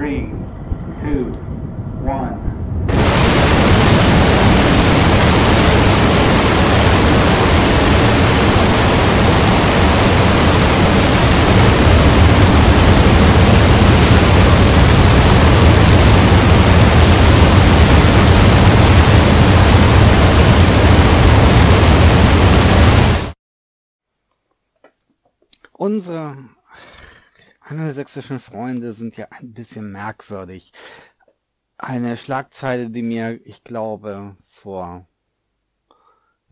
Three. Unsere angelsächsischen Freunde sind ja ein bisschen merkwürdig. Eine Schlagzeile, die mir, ich glaube, vor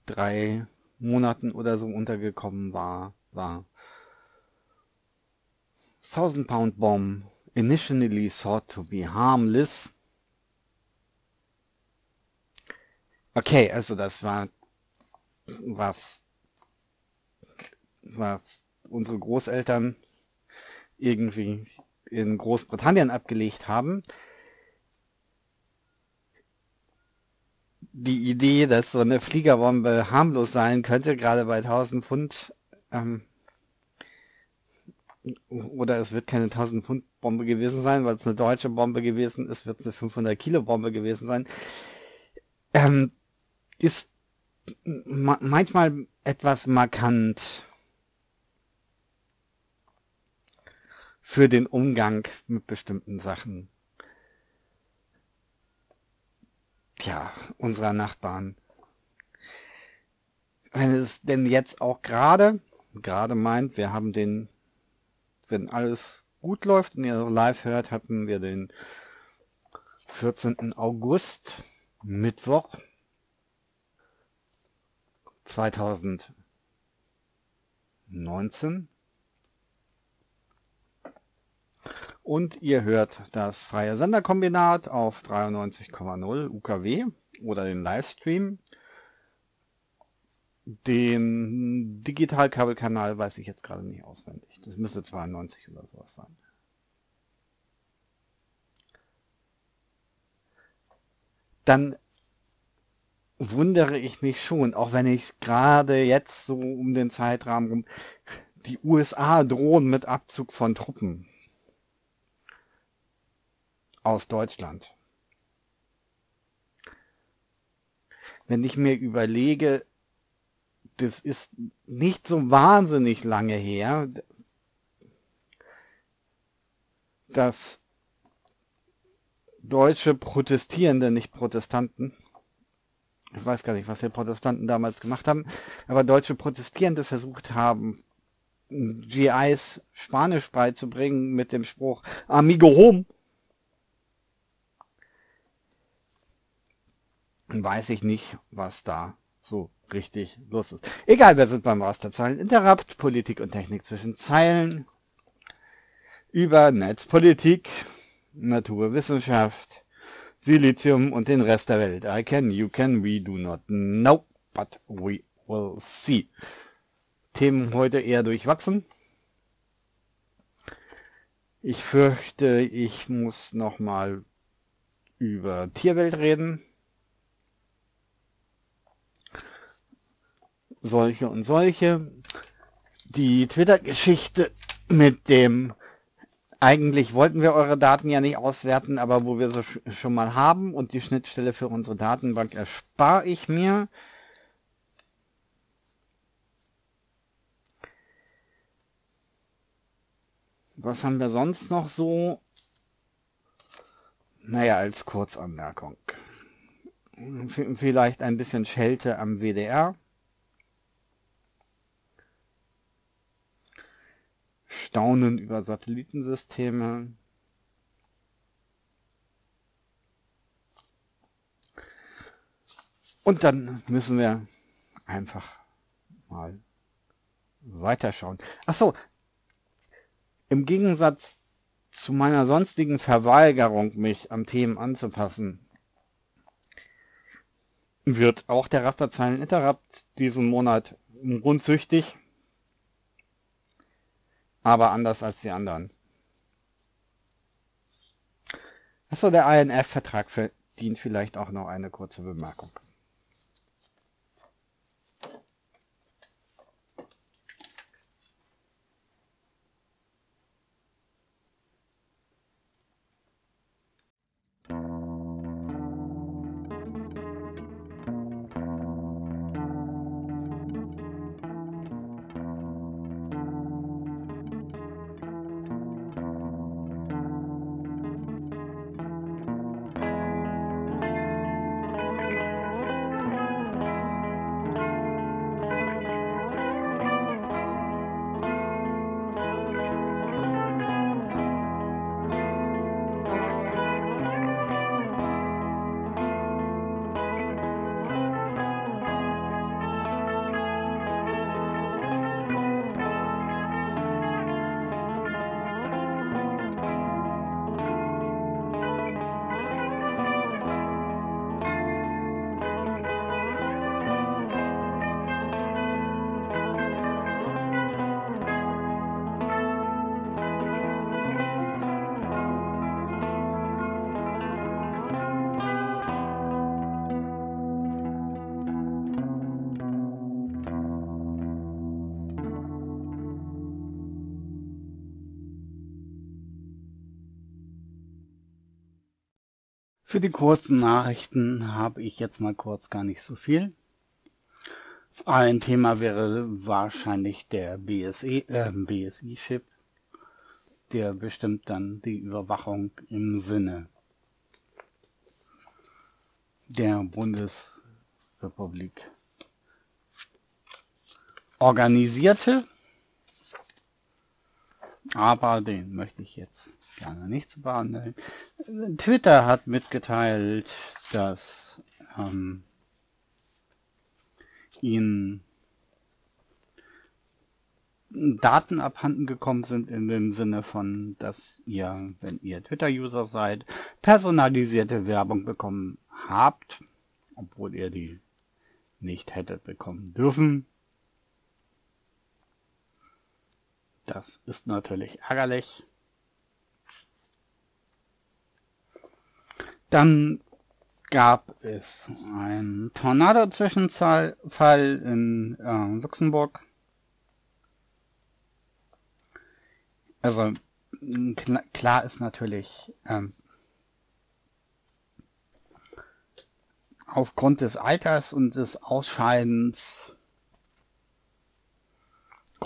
drei Monaten oder so untergekommen war, war Thousand Pound Bomb initially thought to be harmless. Okay, also das war was, was unsere Großeltern irgendwie in Großbritannien abgelegt haben. Die Idee, dass so eine Fliegerbombe harmlos sein könnte, gerade bei 1000 Pfund, ähm, oder es wird keine 1000 Pfund Bombe gewesen sein, weil es eine deutsche Bombe gewesen ist, wird es eine 500 Kilo Bombe gewesen sein, ähm, ist ma manchmal etwas markant für den Umgang mit bestimmten Sachen. Tja, unserer Nachbarn. Wenn es denn jetzt auch gerade, gerade meint, wir haben den, wenn alles gut läuft und ihr live hört, hatten wir den 14. August, Mittwoch 2019. Und ihr hört das freie Senderkombinat auf 93,0 UKW oder den Livestream. Den Digitalkabelkanal weiß ich jetzt gerade nicht auswendig. Das müsste 92 oder sowas sein. Dann wundere ich mich schon, auch wenn ich gerade jetzt so um den Zeitrahmen rum, die USA drohen mit Abzug von Truppen aus Deutschland. Wenn ich mir überlege, das ist nicht so wahnsinnig lange her, dass deutsche Protestierende, nicht Protestanten, ich weiß gar nicht, was die Protestanten damals gemacht haben, aber deutsche Protestierende versucht haben, GIs Spanisch beizubringen mit dem Spruch Amigo home. Weiß ich nicht, was da so richtig los ist. Egal, wir sind beim Rasterzeilen Interrupt, Politik und Technik zwischen Zeilen, über Netzpolitik, Naturwissenschaft, Silizium und den Rest der Welt. I can, you can, we do not know, but we will see. Themen heute eher durchwachsen. Ich fürchte, ich muss nochmal über Tierwelt reden. Solche und solche. Die Twitter-Geschichte mit dem, eigentlich wollten wir eure Daten ja nicht auswerten, aber wo wir sie schon mal haben und die Schnittstelle für unsere Datenbank erspare ich mir. Was haben wir sonst noch so? Naja, als Kurzanmerkung. Vielleicht ein bisschen Schelte am WDR. Staunen über Satellitensysteme. Und dann müssen wir einfach mal weiterschauen. Ach so, im Gegensatz zu meiner sonstigen Verweigerung, mich am Themen anzupassen, wird auch der Rasterzeilen Interrupt diesen Monat rundsüchtig aber anders als die anderen. Achso, der INF-Vertrag verdient vielleicht auch noch eine kurze Bemerkung. Für die kurzen Nachrichten habe ich jetzt mal kurz gar nicht so viel. Ein Thema wäre wahrscheinlich der BSE, äh, BSI-Chip. Der bestimmt dann die Überwachung im Sinne der Bundesrepublik organisierte. Aber den möchte ich jetzt gerne nicht zu behandeln. Twitter hat mitgeteilt, dass ähm, ihnen Daten abhanden gekommen sind in dem Sinne von, dass ihr, wenn ihr Twitter-User seid, personalisierte Werbung bekommen habt, obwohl ihr die nicht hättet bekommen dürfen. Das ist natürlich ärgerlich. Dann gab es einen Tornado-Zwischenfall in äh, Luxemburg. Also klar, ist natürlich ähm, aufgrund des Alters und des Ausscheidens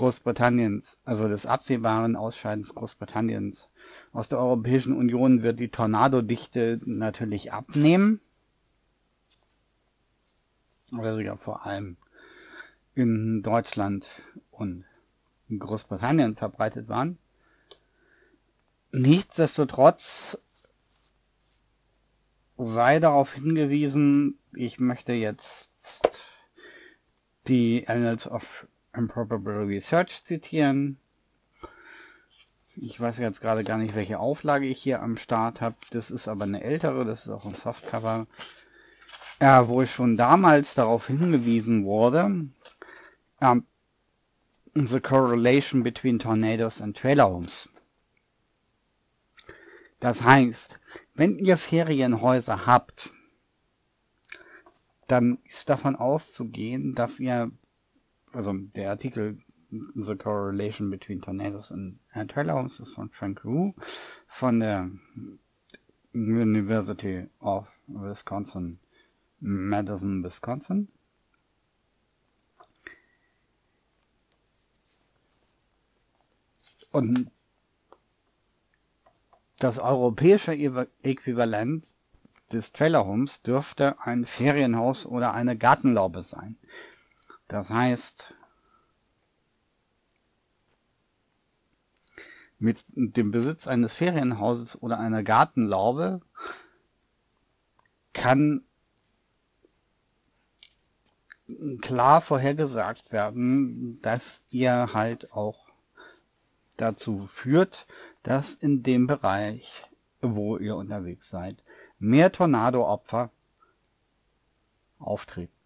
Großbritanniens, also des absehbaren Ausscheidens Großbritanniens aus der Europäischen Union wird die Tornadodichte natürlich abnehmen. Also ja vor allem in Deutschland und in Großbritannien verbreitet waren. Nichtsdestotrotz sei darauf hingewiesen, ich möchte jetzt die Annals of Improbable Research zitieren. Ich weiß jetzt gerade gar nicht, welche Auflage ich hier am Start habe. Das ist aber eine ältere, das ist auch ein Softcover, äh, wo ich schon damals darauf hingewiesen wurde, äh, the correlation between tornadoes and trailer homes. Das heißt, wenn ihr Ferienhäuser habt, dann ist davon auszugehen, dass ihr also der Artikel The Correlation Between Tornadoes and, Homes ist von Frank Wu von der University of Wisconsin, Madison, Wisconsin. Und das europäische Äquivalent des Trailerhomes dürfte ein Ferienhaus oder eine Gartenlaube sein. Das heißt, mit dem Besitz eines Ferienhauses oder einer Gartenlaube kann klar vorhergesagt werden, dass ihr halt auch dazu führt, dass in dem Bereich, wo ihr unterwegs seid, mehr Tornadoopfer auftreten.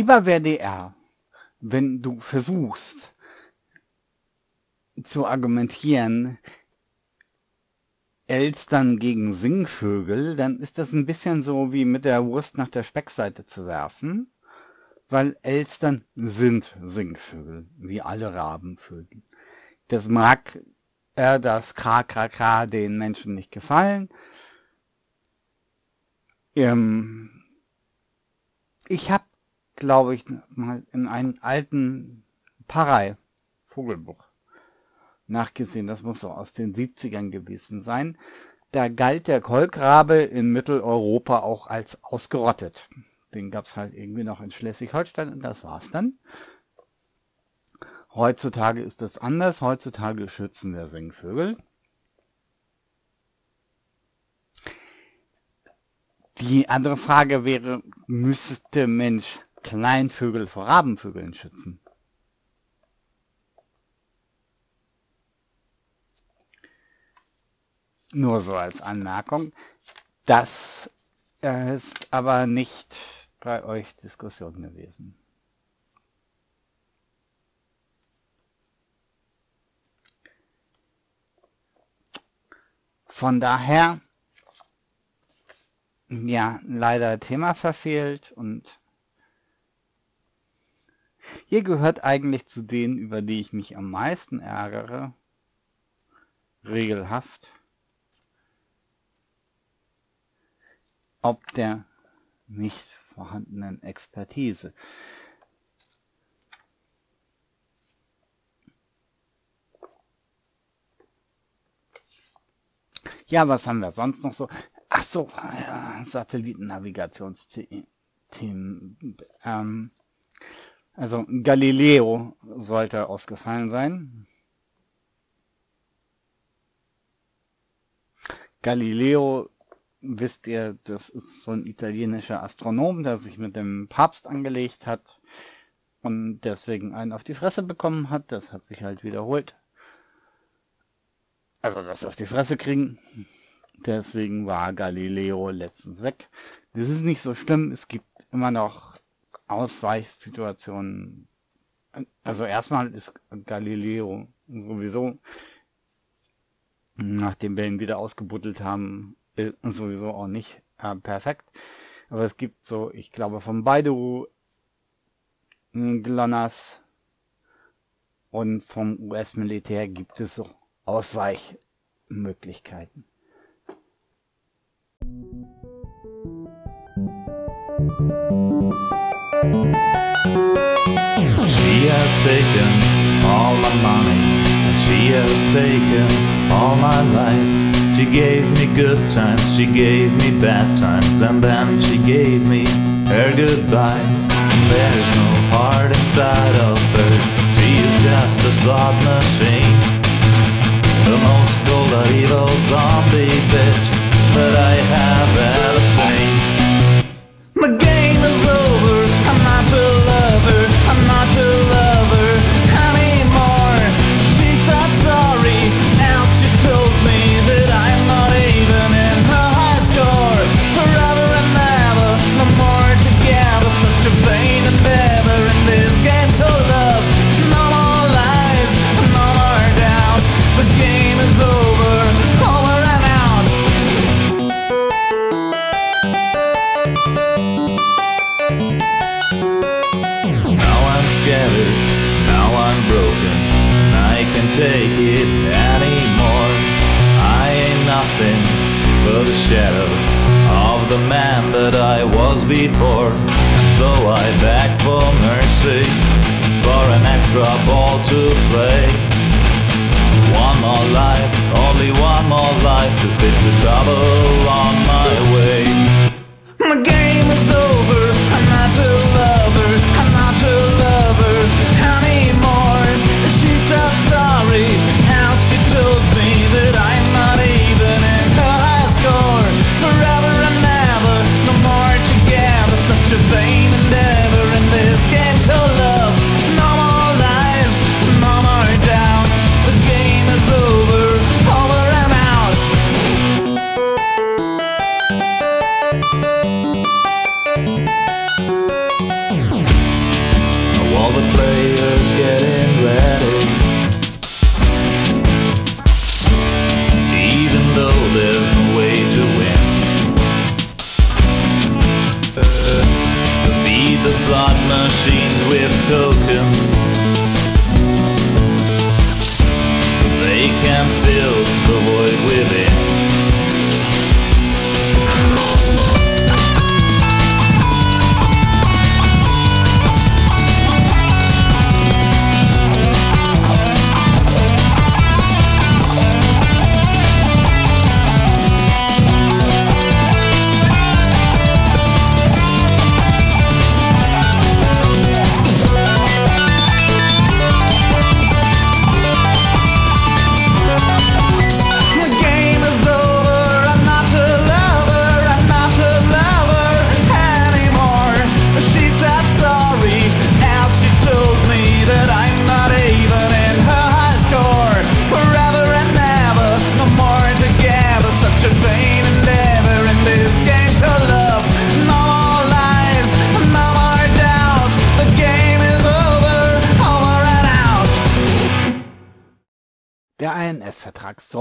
Lieber WDR, wenn du versuchst zu argumentieren, Elstern gegen Singvögel, dann ist das ein bisschen so wie mit der Wurst nach der Speckseite zu werfen, weil Elstern sind Singvögel, wie alle Rabenvögel. Das mag äh, das Kra Kra Kra den Menschen nicht gefallen. Ähm, ich habe, glaube ich, mal in einem alten Parei Vogelbuch nachgesehen, das muss so aus den 70ern gewesen sein. Da galt der Kolkrabe in Mitteleuropa auch als ausgerottet. Den gab es halt irgendwie noch in Schleswig-Holstein und das war's dann. Heutzutage ist das anders. Heutzutage schützen wir Singvögel. Die andere Frage wäre, müsste Mensch Kleinvögel vor Rabenvögeln schützen? Nur so als Anmerkung. Das ist aber nicht bei euch Diskussion gewesen. Von daher, ja, leider Thema verfehlt und ihr gehört eigentlich zu denen, über die ich mich am meisten ärgere. Regelhaft. ob der nicht vorhandenen Expertise. Ja, was haben wir sonst noch so? Ach so, ja, Satellitennavigationsthemen. Ähm, also Galileo sollte ausgefallen sein. Galileo wisst ihr, das ist so ein italienischer Astronom, der sich mit dem Papst angelegt hat und deswegen einen auf die Fresse bekommen hat. Das hat sich halt wiederholt. Also das auf die Fresse kriegen. Deswegen war Galileo letztens weg. Das ist nicht so schlimm. Es gibt immer noch Ausweichsituationen. Also erstmal ist Galileo sowieso, nachdem wir ihn wieder ausgebuddelt haben, äh, sowieso auch nicht äh, perfekt. Aber es gibt so, ich glaube, von Baidu, GLONASS und vom US-Militär gibt es so Ausweichmöglichkeiten. She has taken all my money and she has taken all my life. She gave me good times, she gave me bad times, and then she gave me her goodbye. There's no heart inside of her, she is just a slot machine. The most cold evil zombie bitch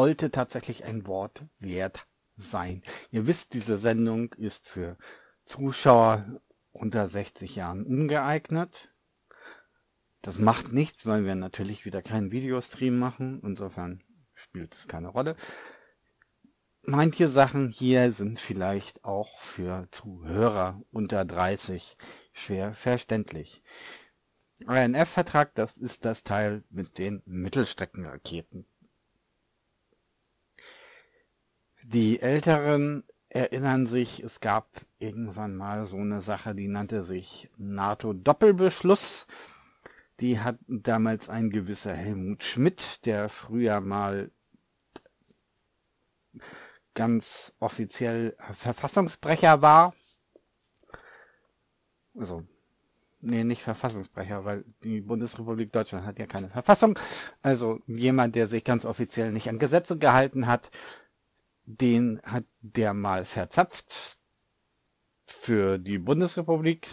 sollte tatsächlich ein Wort wert sein. Ihr wisst, diese Sendung ist für Zuschauer unter 60 Jahren ungeeignet. Das macht nichts, weil wir natürlich wieder keinen Videostream machen. Insofern spielt es keine Rolle. Manche Sachen hier sind vielleicht auch für Zuhörer unter 30 schwer verständlich. INF-Vertrag, das ist das Teil mit den Mittelstreckenraketen. Die Älteren erinnern sich, es gab irgendwann mal so eine Sache, die nannte sich NATO-Doppelbeschluss. Die hat damals ein gewisser Helmut Schmidt, der früher mal ganz offiziell Verfassungsbrecher war. Also Nee, nicht Verfassungsbrecher, weil die Bundesrepublik Deutschland hat ja keine Verfassung. Also jemand, der sich ganz offiziell nicht an Gesetze gehalten hat, den hat der mal verzapft für die Bundesrepublik,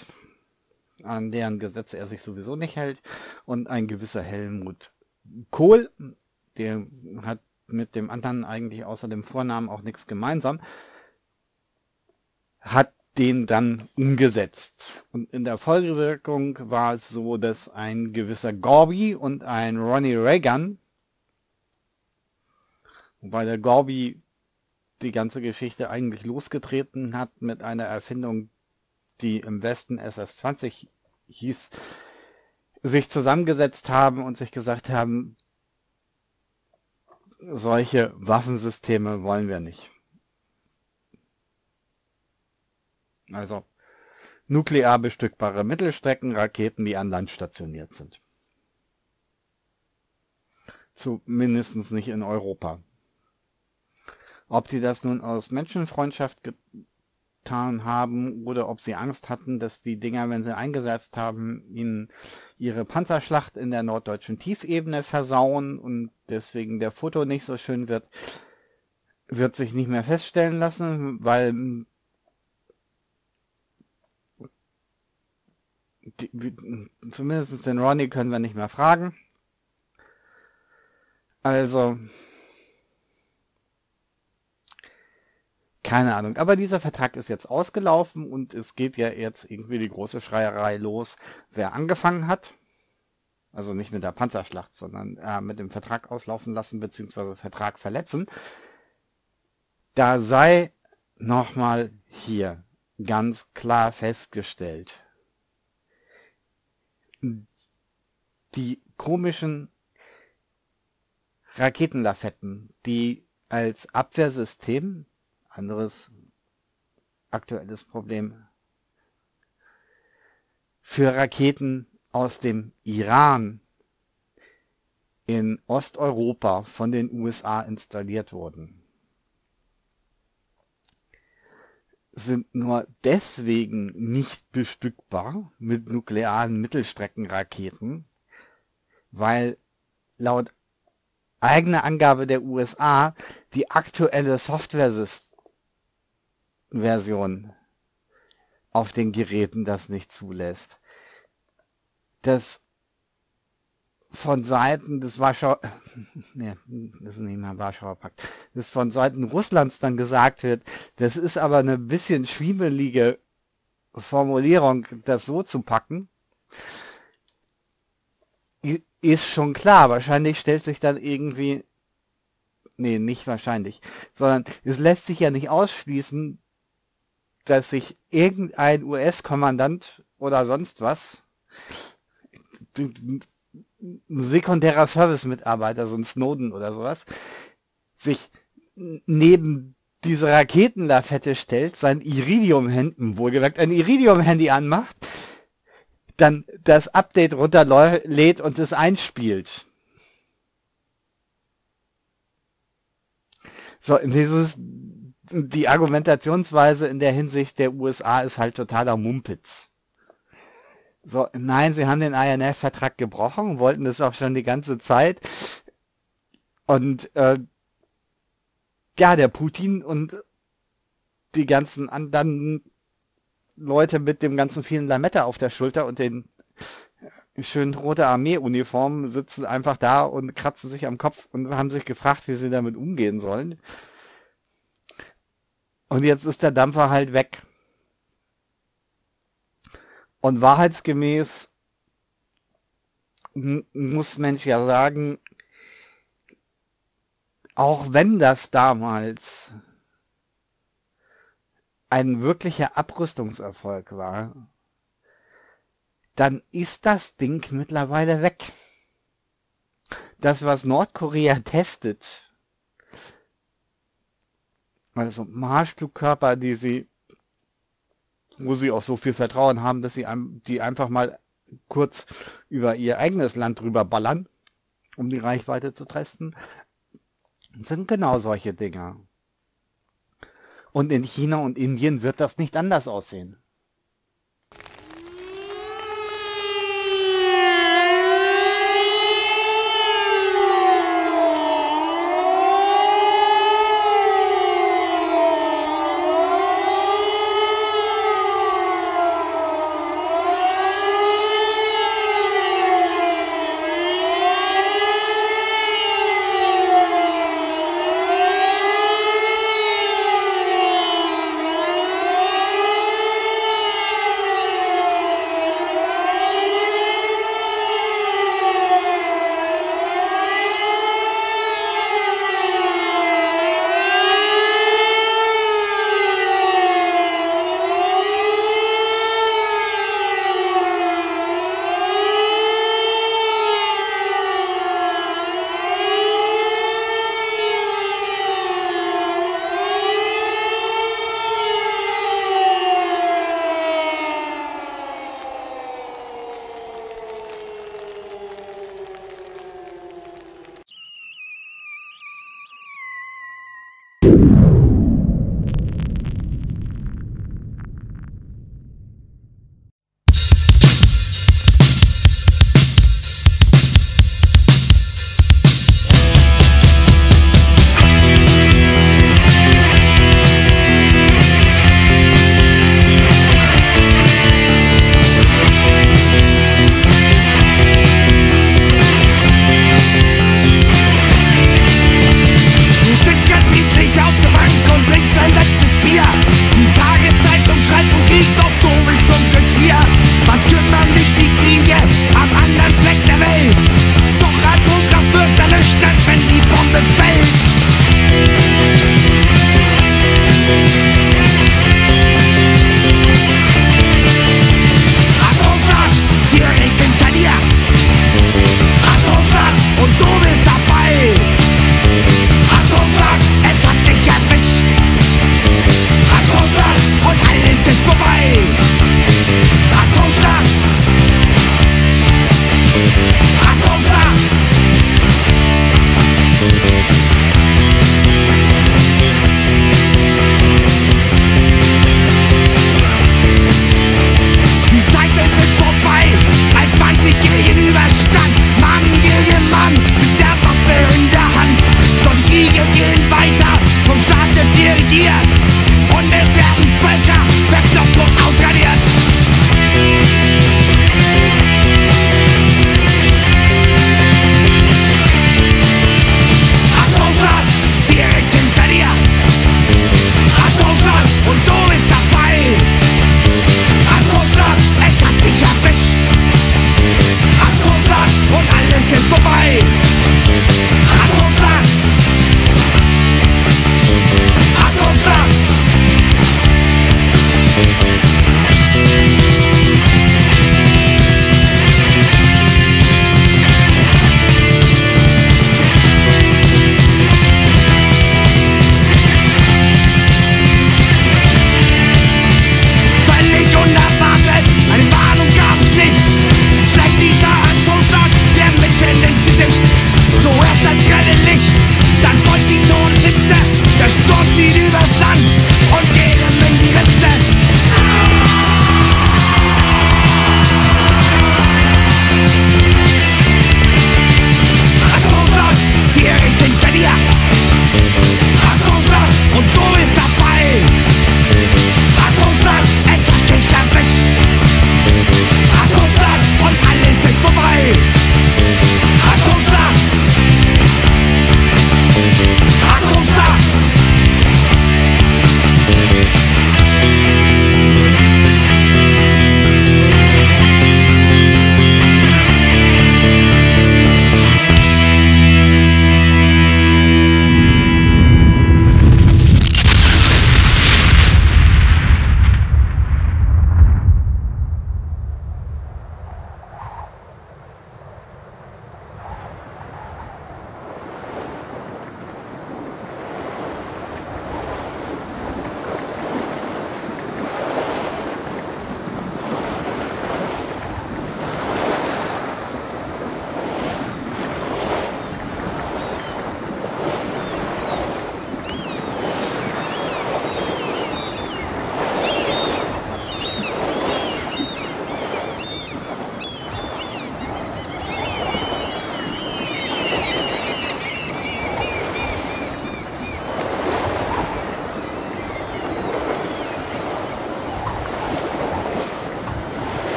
an deren Gesetze er sich sowieso nicht hält. Und ein gewisser Helmut Kohl, der hat mit dem anderen eigentlich außer dem Vornamen auch nichts gemeinsam, hat den dann umgesetzt. Und in der Folgewirkung war es so, dass ein gewisser Gorby und ein Ronnie Reagan, wobei der Gorby die ganze Geschichte eigentlich losgetreten hat mit einer Erfindung, die im Westen SS-20 hieß, sich zusammengesetzt haben und sich gesagt haben, solche Waffensysteme wollen wir nicht. Also nuklear bestückbare Mittelstreckenraketen, die an Land stationiert sind. Zumindest nicht in Europa. Ob die das nun aus Menschenfreundschaft getan haben oder ob sie Angst hatten, dass die Dinger, wenn sie eingesetzt haben, ihnen ihre Panzerschlacht in der norddeutschen Tiefebene versauen und deswegen der Foto nicht so schön wird, wird sich nicht mehr feststellen lassen, weil zumindest den Ronnie können wir nicht mehr fragen. Also, keine Ahnung. Aber dieser Vertrag ist jetzt ausgelaufen und es geht ja jetzt irgendwie die große Schreierei los, wer angefangen hat. Also nicht mit der Panzerschlacht, sondern äh, mit dem Vertrag auslaufen lassen bzw. Vertrag verletzen. Da sei nochmal hier ganz klar festgestellt, die komischen Raketenlafetten, die als Abwehrsystem, anderes aktuelles Problem, für Raketen aus dem Iran in Osteuropa von den USA installiert wurden, sind nur deswegen nicht bestückbar mit nuklearen Mittelstreckenraketen, weil laut eigener Angabe der USA die aktuelle Software-Version auf den Geräten das nicht zulässt. Das von Seiten des Warschauer, nee, das ist nicht mehr Warschauer Pakt, das von Seiten Russlands dann gesagt wird, das ist aber eine bisschen schwiemelige Formulierung, das so zu packen, ist schon klar. Wahrscheinlich stellt sich dann irgendwie, nee, nicht wahrscheinlich, sondern es lässt sich ja nicht ausschließen, dass sich irgendein US-Kommandant oder sonst was ein sekundärer Service-Mitarbeiter, so ein Snowden oder sowas, sich neben diese Raketenlafette stellt, sein Iridium-Handy, wohlgemerkt ein Iridium-Handy anmacht, dann das Update runterlädt und es einspielt. So, dieses, die Argumentationsweise in der Hinsicht der USA ist halt totaler Mumpitz. So, nein, sie haben den INF-Vertrag gebrochen, wollten das auch schon die ganze Zeit. Und äh, ja, der Putin und die ganzen anderen Leute mit dem ganzen vielen Lametta auf der Schulter und den schönen rote Armee-Uniformen sitzen einfach da und kratzen sich am Kopf und haben sich gefragt, wie sie damit umgehen sollen. Und jetzt ist der Dampfer halt weg. Und wahrheitsgemäß muss Mensch ja sagen, auch wenn das damals ein wirklicher Abrüstungserfolg war, dann ist das Ding mittlerweile weg. Das, was Nordkorea testet, also Marschflugkörper, die sie wo sie auch so viel Vertrauen haben, dass sie die einfach mal kurz über ihr eigenes Land drüber ballern, um die Reichweite zu testen, sind genau solche Dinger. Und in China und Indien wird das nicht anders aussehen.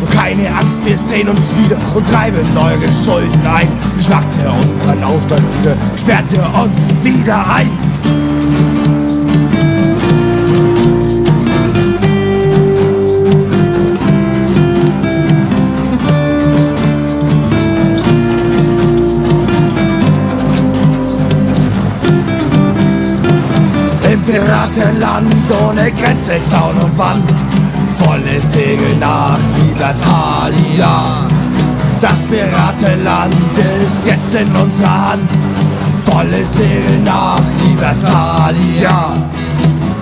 Und keine Angst, wir sehen uns wieder und treiben neue Schulden ein. Ihr unseren Aufstand wieder, sperrt ihr uns wieder ein. Piratenland ohne Grenze, Zaun und Wand. Volle Segel nach Libertalia. Das Piratenland ist jetzt in unserer Hand. Volle Segel nach Libertalia.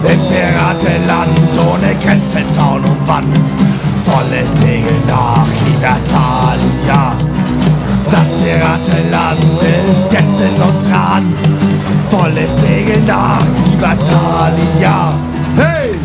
Im Piratenland ohne Grenze, Zaun und Wand. Volle Segel nach Libertalia. Das Piratenland ist jetzt in unserer Hand. Volle Segel nach Libertalia. Hey!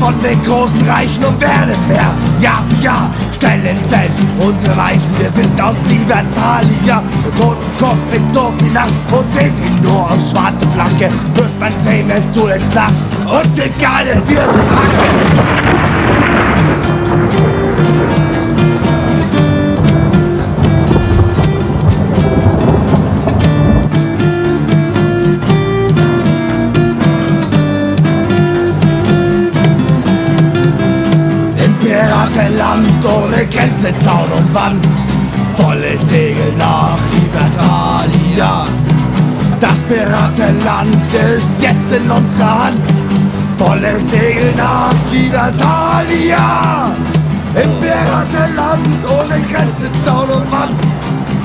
Von den großen Reichen und werden mehr. Jahr für Jahr stellen selbst unsere Weichen. Wir sind aus Libertalia. Totenkopf fliegt durch die Nacht und seht ihn nur aus schwarze Flanke. Hört man sehen, wenn zuletzt lacht. Uns egal, denn wir sind Hacken. Piratenland ohne Grenze, Zaun und Wand. Volle Segel nach Libertalia. Das Piratenland ist jetzt in unserer Hand. Volle Segel nach Libertalia. Im Piratenland ohne Grenze, Zaun und Wand.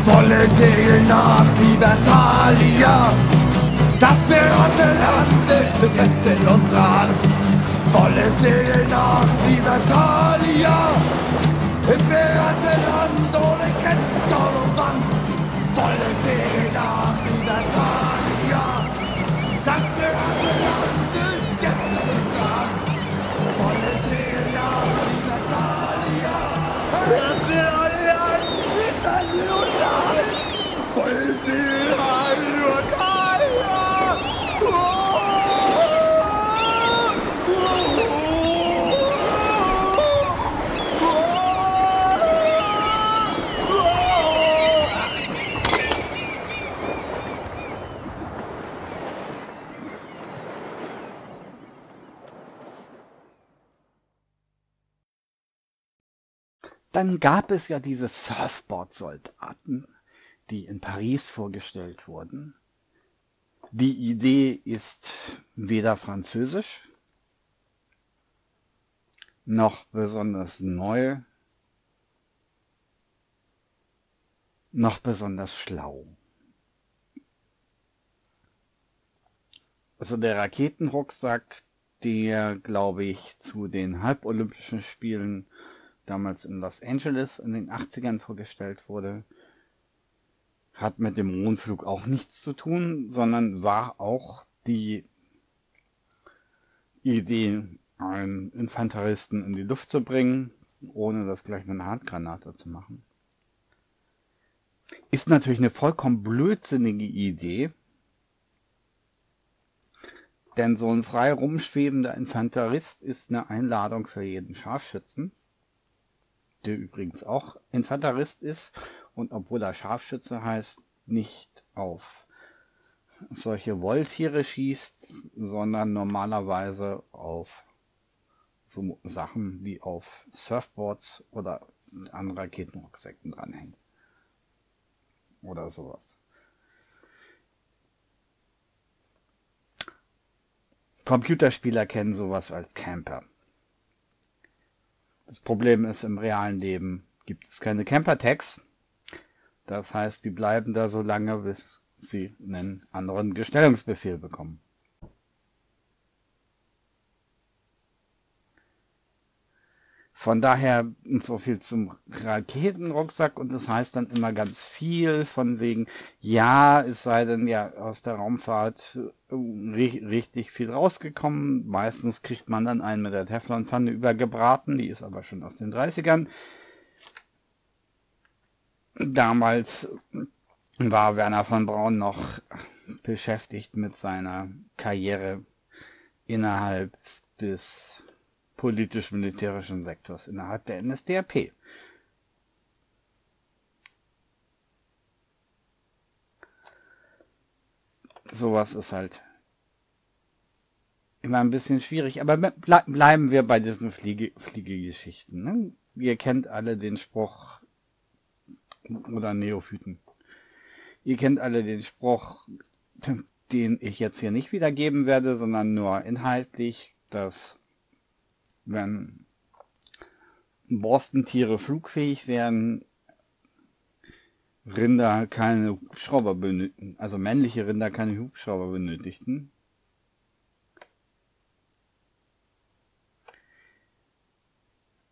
Volle Segel nach Libertalia. Das Piratenland ist jetzt in unserer Hand. Volle Segel nach Libertalia. Im Piratenland Dann gab es ja diese Surfboard-Soldaten, die in Paris vorgestellt wurden. Die Idee ist weder französisch noch besonders neu noch besonders schlau. Also der Raketenrucksack, der, glaube ich, zu den Halbolympischen Spielen damals in Los Angeles in den 80ern vorgestellt wurde, hat mit dem Mondflug auch nichts zu tun, sondern war auch die Idee, einen Infanteristen in die Luft zu bringen, ohne das gleich mit einer Handgranate zu machen. Ist natürlich eine vollkommen blödsinnige Idee, denn so ein frei rumschwebender Infanterist ist eine Einladung für jeden Scharfschützen, der übrigens auch Infanterist ist und obwohl er Scharfschütze heißt, nicht auf solche Wolltiere schießt, sondern normalerweise auf so Sachen, die auf Surfboards oder an Raketenrucksäcken dranhängen. Oder sowas. Computerspieler kennen sowas als Camper. Das Problem ist, im realen Leben gibt es keine Camper-Tags. Das heißt, die bleiben da so lange, bis sie einen anderen Gestellungsbefehl bekommen. Von daher so viel zum Raketenrucksack und das heißt dann immer ganz viel von wegen, ja, es sei denn ja aus der Raumfahrt äh, richtig viel rausgekommen. Meistens kriegt man dann einen mit der Teflonpfanne übergebraten, die ist aber schon aus den 30ern. Damals war Werner von Braun noch beschäftigt mit seiner Karriere innerhalb des politisch-militärischen Sektors innerhalb der NSDAP. Sowas ist halt immer ein bisschen schwierig, aber ble bleiben wir bei diesen Fliege Fliegegeschichten. Ne? Ihr kennt alle den Spruch oder Neophyten. Ihr kennt alle den Spruch, den ich jetzt hier nicht wiedergeben werde, sondern nur inhaltlich, dass wenn Borstentiere flugfähig wären, Rinder keine Hubschrauber benötigen, also männliche Rinder keine Hubschrauber benötigten.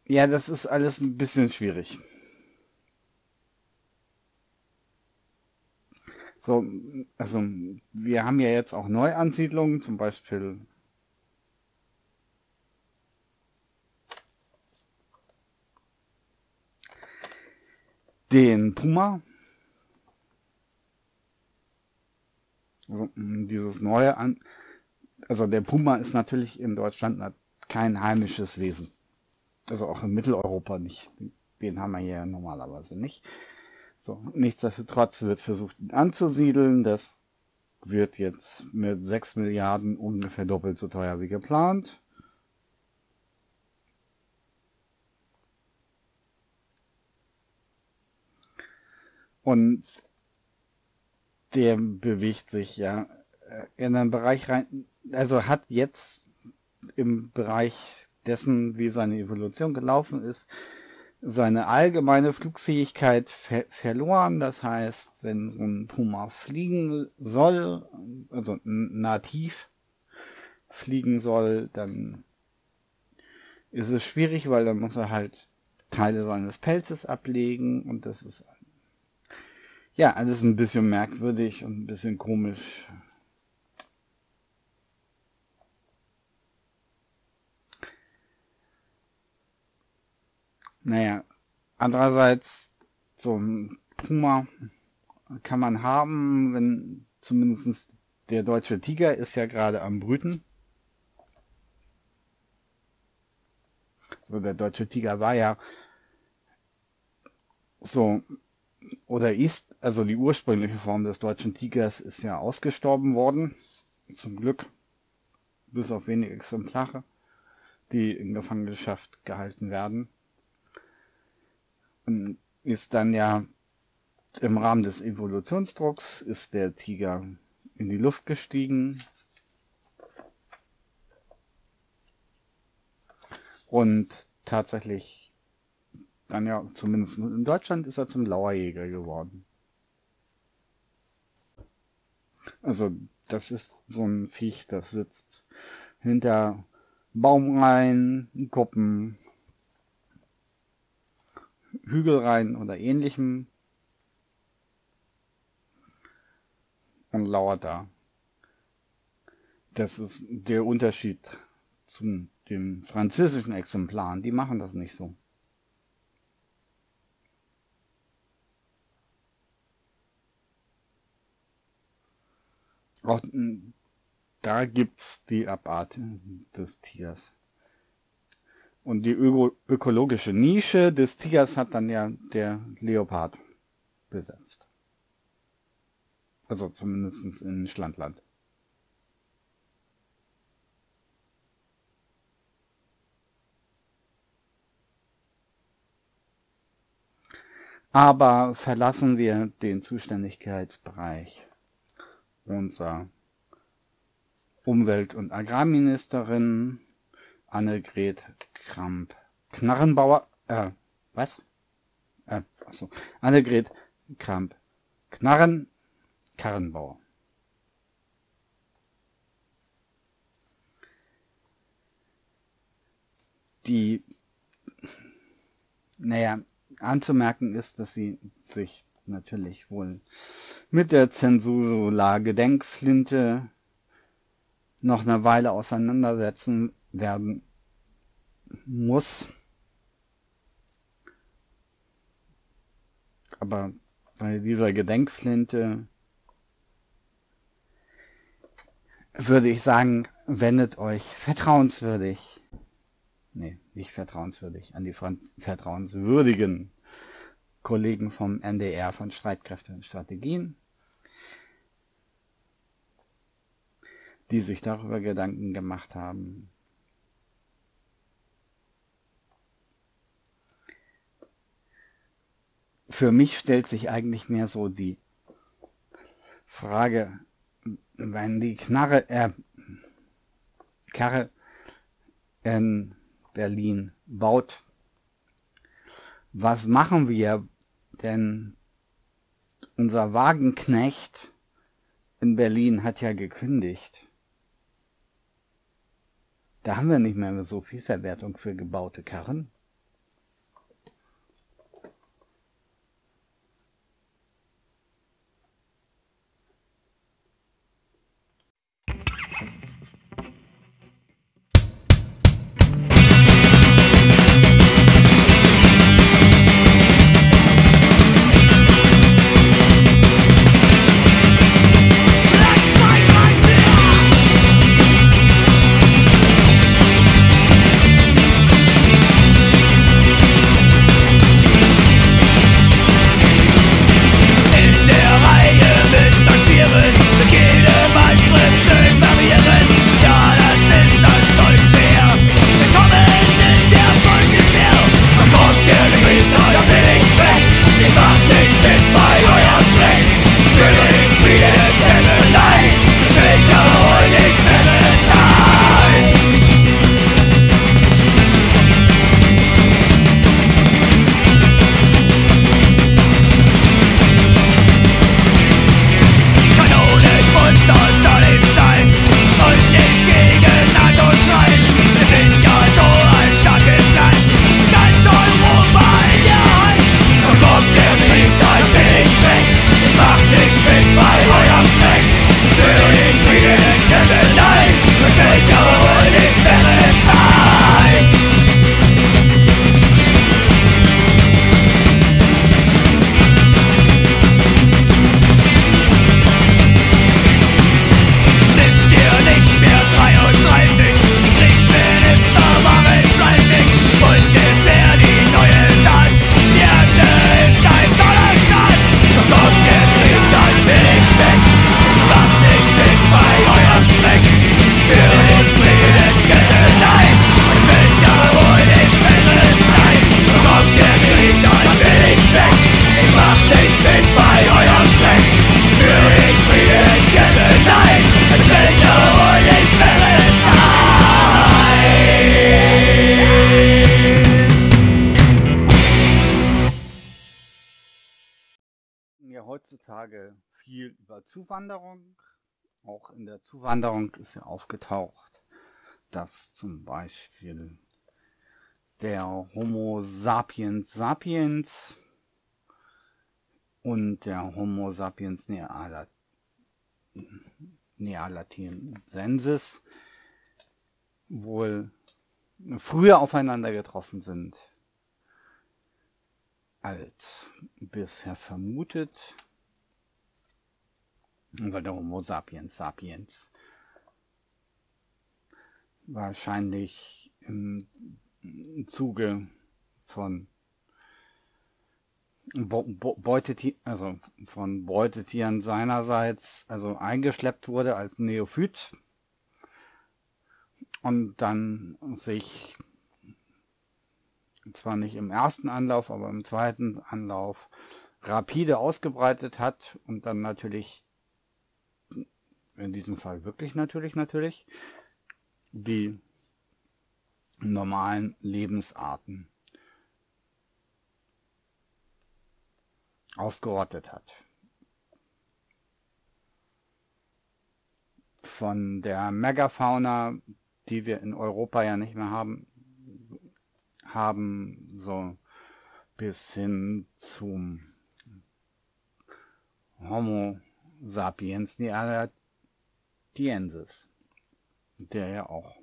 Ja, das ist alles ein bisschen schwierig. So, also wir haben ja jetzt auch Neuansiedlungen, zum Beispiel den Puma. Also dieses neue an. Also der Puma ist natürlich in Deutschland kein heimisches Wesen. Also auch in Mitteleuropa nicht. Den haben wir hier normalerweise nicht. So, nichtsdestotrotz wird versucht, ihn anzusiedeln. Das wird jetzt mit 6 Milliarden ungefähr doppelt so teuer wie geplant. Und der bewegt sich ja in einen Bereich rein, also hat jetzt im Bereich dessen, wie seine Evolution gelaufen ist, seine allgemeine Flugfähigkeit ver verloren. Das heißt, wenn so ein Puma fliegen soll, also nativ fliegen soll, dann ist es schwierig, weil dann muss er halt Teile seines Pelzes ablegen und das ist ja, alles ein bisschen merkwürdig und ein bisschen komisch. Naja, andererseits, so ein Puma kann man haben, wenn zumindest der deutsche Tiger ist ja gerade am Brüten. So, der deutsche Tiger war ja so oder ist, also die ursprüngliche Form des deutschen Tigers ist ja ausgestorben worden. Zum Glück. Bis auf wenige Exemplare, die in Gefangenschaft gehalten werden. Und ist dann ja im Rahmen des Evolutionsdrucks ist der Tiger in die Luft gestiegen. Und tatsächlich dann ja, zumindest in Deutschland ist er zum Lauerjäger geworden. Also, das ist so ein Viech, das sitzt hinter Baumreihen, Kuppen, Hügelreihen oder ähnlichem Ton lauter. Das ist der Unterschied zu dem französischen Exemplaren. Die machen das nicht so. Auch mm, da gibt's die Abart des Tigers. Und die öko ökologische Nische des Tigers hat dann ja der Leopard besetzt. Also zumindest in Schlandland. Aber verlassen wir den Zuständigkeitsbereich unserer Umwelt- und Agrarministerin Annegret Kramp-Knarrenbauer, äh, was? Äh, achso, Annegret Kramp-Knarren, Karrenbauer. Die, naja, anzumerken ist, dass sie sich natürlich wohl mit der Zensula Gedenkflinte noch eine Weile auseinandersetzen werden muss. Aber bei dieser Gedenkflinte würde ich sagen, wendet euch vertrauenswürdig, nee, nicht vertrauenswürdig, an die vertrauenswürdigen Kollegen vom NDR von Streitkräfte und Strategien, die sich darüber Gedanken gemacht haben. Für mich stellt sich eigentlich mehr so die Frage, wenn die Knarre, äh, Karre in Berlin baut, was machen wir, denn unser Wagenknecht in Berlin hat ja gekündigt. Da haben wir nicht mehr so viel Verwertung für gebaute Karren. Zuwanderung ist ja aufgetaucht, dass zum Beispiel der Homo sapiens sapiens und der Homo sapiens Nealatinensis wohl früher aufeinander getroffen sind als bisher vermutet. Weil der Homo sapiens sapiens. Wahrscheinlich im Zuge von Beutetier, also von Beutetieren seinerseits, also eingeschleppt wurde als Neophyt und dann sich zwar nicht im ersten Anlauf, aber im zweiten Anlauf rapide ausgebreitet hat und dann natürlich, in diesem Fall wirklich natürlich, natürlich, die normalen Lebensarten ausgerottet hat. Von der Megafauna, die wir in Europa ja nicht mehr haben, haben so bis hin zum Homo sapiens neanderthalensis, der ja auch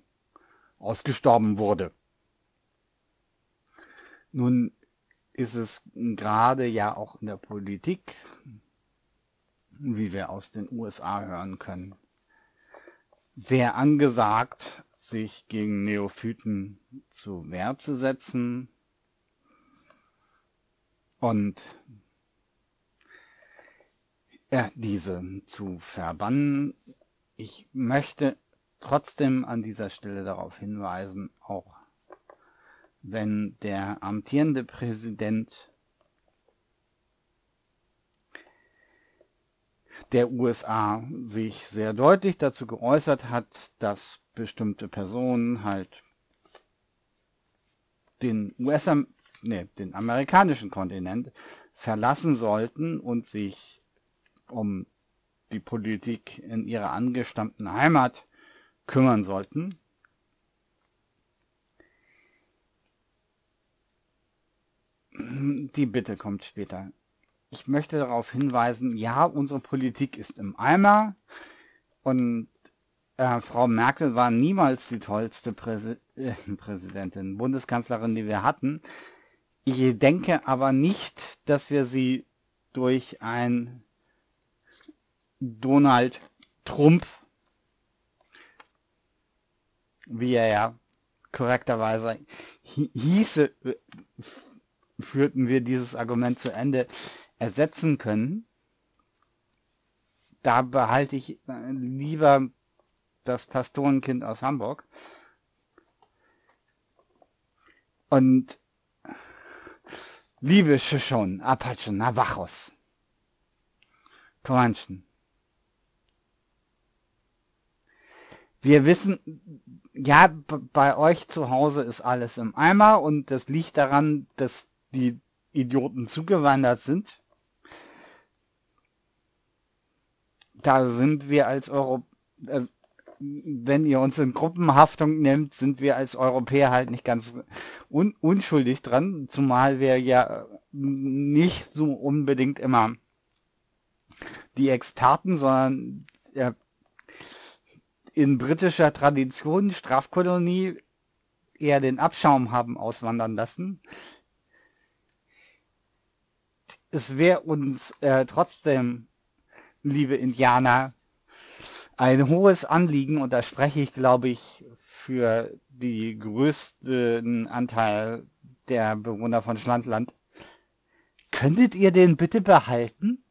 ausgestorben wurde. Nun ist es gerade ja auch in der Politik, wie wir aus den USA hören können, sehr angesagt, sich gegen Neophyten zu Wehr zu setzen und ja, diese zu verbannen. Ich möchte trotzdem an dieser Stelle darauf hinweisen, auch wenn der amtierende Präsident der USA sich sehr deutlich dazu geäußert hat, dass bestimmte Personen halt den US nee, den amerikanischen Kontinent verlassen sollten und sich um die Politik in ihrer angestammten Heimat kümmern sollten. Die Bitte kommt später. Ich möchte darauf hinweisen, ja, unsere Politik ist im Eimer und äh, Frau Merkel war niemals die tollste Präsi äh, Präsidentin, Bundeskanzlerin, die wir hatten. Ich denke aber nicht, dass wir sie durch ein Donald Trump wie er ja korrekterweise hieße, führten wir dieses Argument zu Ende, ersetzen können. Da behalte ich lieber das Pastorenkind aus Hamburg. Und liebe Shoshone, Apachen, Navajos, Comanchen, wir wissen, ja, bei euch zu Hause ist alles im Eimer und das liegt daran, dass die Idioten zugewandert sind. Da sind wir als Euro, also, wenn ihr uns in Gruppenhaftung nehmt, sind wir als Europäer halt nicht ganz un unschuldig dran, zumal wir ja nicht so unbedingt immer die Experten, sondern ja, in britischer Tradition Strafkolonie eher den Abschaum haben auswandern lassen. Es wäre uns äh, trotzdem, liebe Indianer, ein hohes Anliegen, und da spreche ich, glaube ich, für die größten Anteil der Bewohner von Schlandland. Könntet ihr den bitte behalten?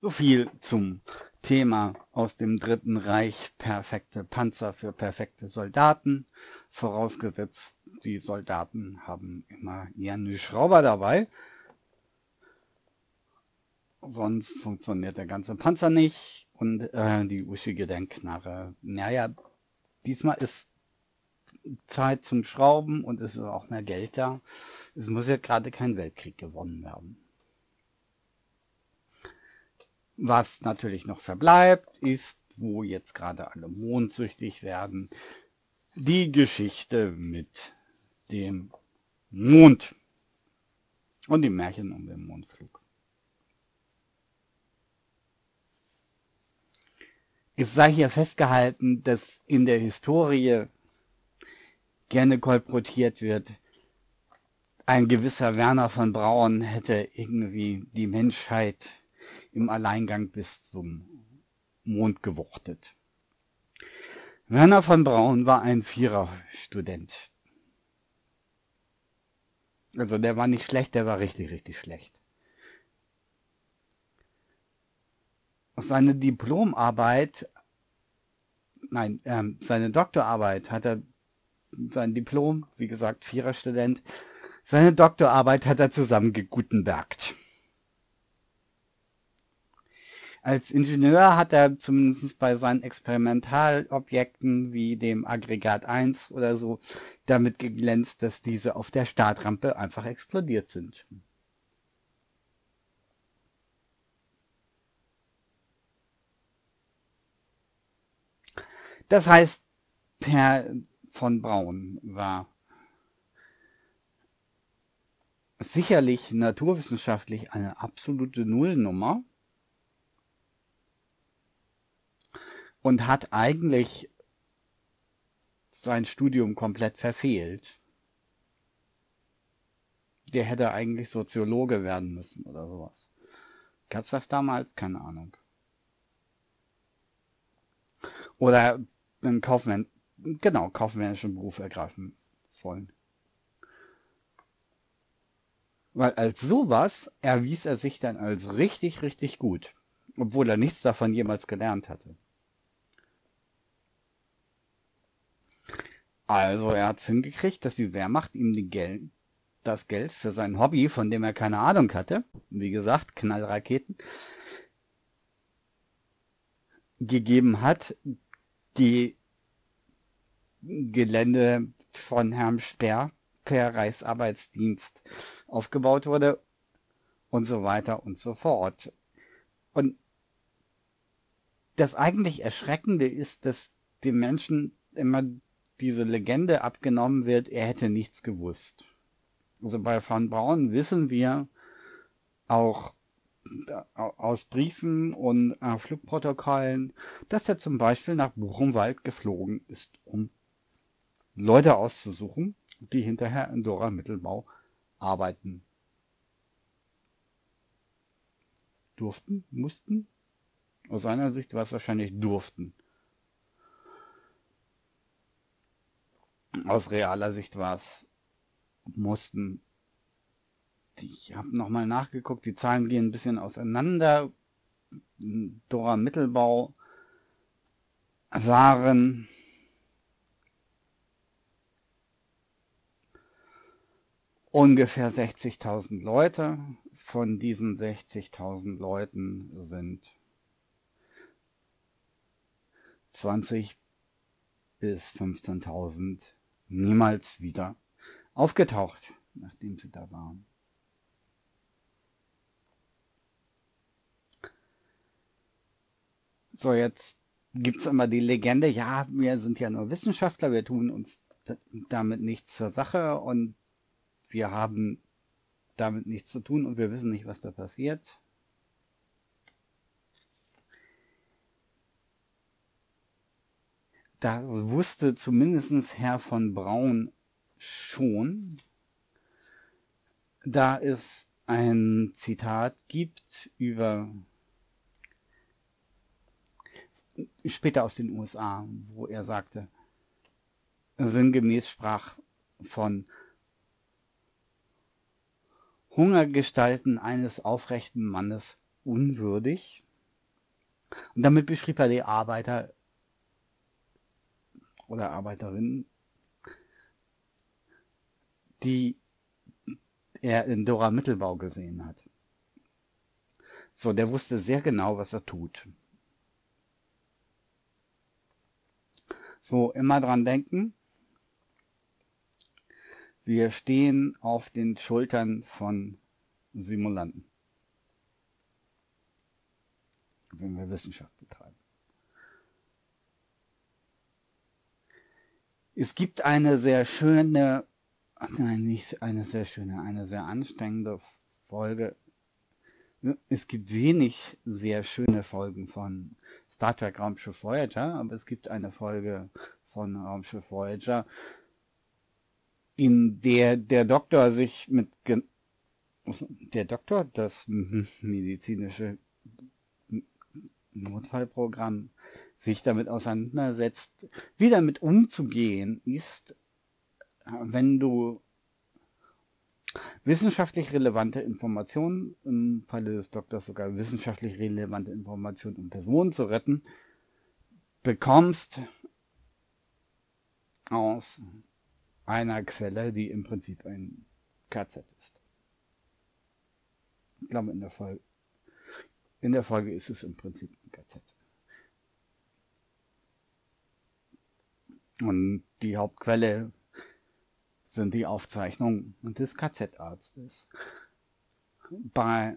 So viel zum Thema aus dem Dritten Reich perfekte Panzer für perfekte Soldaten. Vorausgesetzt, die Soldaten haben immer ihren Schrauber dabei. Sonst funktioniert der ganze Panzer nicht. Und äh, die uschige Denkknarre. Naja, diesmal ist Zeit zum Schrauben und es ist auch mehr Geld da. Es muss ja gerade kein Weltkrieg gewonnen werden. Was natürlich noch verbleibt, ist, wo jetzt gerade alle mondsüchtig werden, die Geschichte mit dem Mond und die Märchen um den Mondflug. Es sei hier festgehalten, dass in der Historie gerne kolportiert wird, ein gewisser Werner von Braun hätte irgendwie die Menschheit im Alleingang bis zum Mond gewuchtet. Werner von Braun war ein Vierer-Student. Also der war nicht schlecht, der war richtig, richtig schlecht. Seine Diplomarbeit, nein, ähm, seine Doktorarbeit hat er, sein Diplom, wie gesagt, Vierer-Student, seine Doktorarbeit hat er zusammengegutenbergt. Als Ingenieur hat er zumindest bei seinen Experimentalobjekten wie dem Aggregat 1 oder so damit geglänzt, dass diese auf der Startrampe einfach explodiert sind. Das heißt, Herr von Braun war sicherlich naturwissenschaftlich eine absolute Nullnummer und hat eigentlich sein Studium komplett verfehlt. Der hätte eigentlich Soziologe werden müssen oder sowas. Gab's das damals? Keine Ahnung. Oder einen Kaufmann, genau, kaufmännischen Beruf ergreifen sollen. Weil als sowas erwies er sich dann als richtig, richtig gut, obwohl er nichts davon jemals gelernt hatte. Also er hat es hingekriegt, dass die Wehrmacht ihm die Geld, das Geld für sein Hobby, von dem er keine Ahnung hatte, wie gesagt, Knallraketen, gegeben hat, die Gelände von Herrn Sperr per Reichsarbeitsdienst aufgebaut wurde und so weiter und so fort. Und das eigentlich Erschreckende ist, dass den Menschen immer diese Legende abgenommen wird, er hätte nichts gewusst. Also bei Van Braun wissen wir auch aus Briefen und äh, Flugprotokollen, dass er zum Beispiel nach Buchenwald geflogen ist, um Leute auszusuchen, die hinterher in Dora Mittelbau arbeiten durften, mussten. Aus seiner Sicht war es wahrscheinlich durften. Aus realer Sicht war es mussten. Ich habe nochmal nachgeguckt, die Zahlen gehen ein bisschen auseinander. Dora Mittelbau waren ungefähr 60.000 Leute. Von diesen 60.000 Leuten sind 20 bis 15.000 niemals wieder aufgetaucht, nachdem sie da waren. So, jetzt gibt's immer die Legende, ja, wir sind ja nur Wissenschaftler, wir tun uns damit nichts zur Sache und wir haben damit nichts zu tun und wir wissen nicht, was da passiert. Das wusste zumindest Herr von Braun schon, da es ein Zitat gibt über später aus den USA, wo er sagte, sinngemäß sprach von Hungergestalten eines aufrechten Mannes unwürdig. Und damit beschrieb er die Arbeiter oder Arbeiterinnen, die er in Dora Mittelbau gesehen hat. So, der wusste sehr genau, was er tut. So, immer dran denken. Wir stehen auf den Schultern von Simulanten. Wenn wir Wissenschaft Es gibt eine sehr schöne, nein, nicht eine sehr schöne, eine sehr anstrengende Folge. Es gibt wenig sehr schöne Folgen von Star Trek Raumschiff Voyager, aber es gibt eine Folge von Raumschiff Voyager, in der der Doktor sich mit der Doktor das medizinische Notfallprogramm sich damit auseinandersetzt, wie damit umzugehen ist, wenn du wissenschaftlich relevante Informationen, im Falle des Doktors sogar wissenschaftlich relevante Informationen, um Personen zu retten, bekommst aus einer Quelle, die im Prinzip ein KZ ist. Ich glaube, in der Folge, in der Folge ist es im Prinzip ein KZ. Und die Hauptquelle sind die Aufzeichnungen des KZ-Arztes. Bei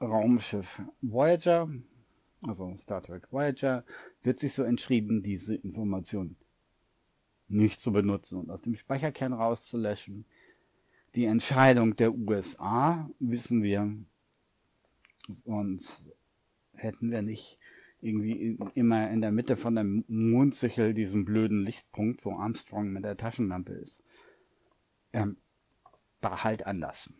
Raumschiff Voyager, also Star Trek Voyager, wird sich so entschieden, diese Information nicht zu benutzen und aus dem Speicherkern rauszulöschen. Die Entscheidung der USA wissen wir, sonst hätten wir nicht irgendwie immer in der Mitte von der Mondsichel diesen blöden Lichtpunkt, wo Armstrong mit der Taschenlampe ist. Ähm, war halt anders.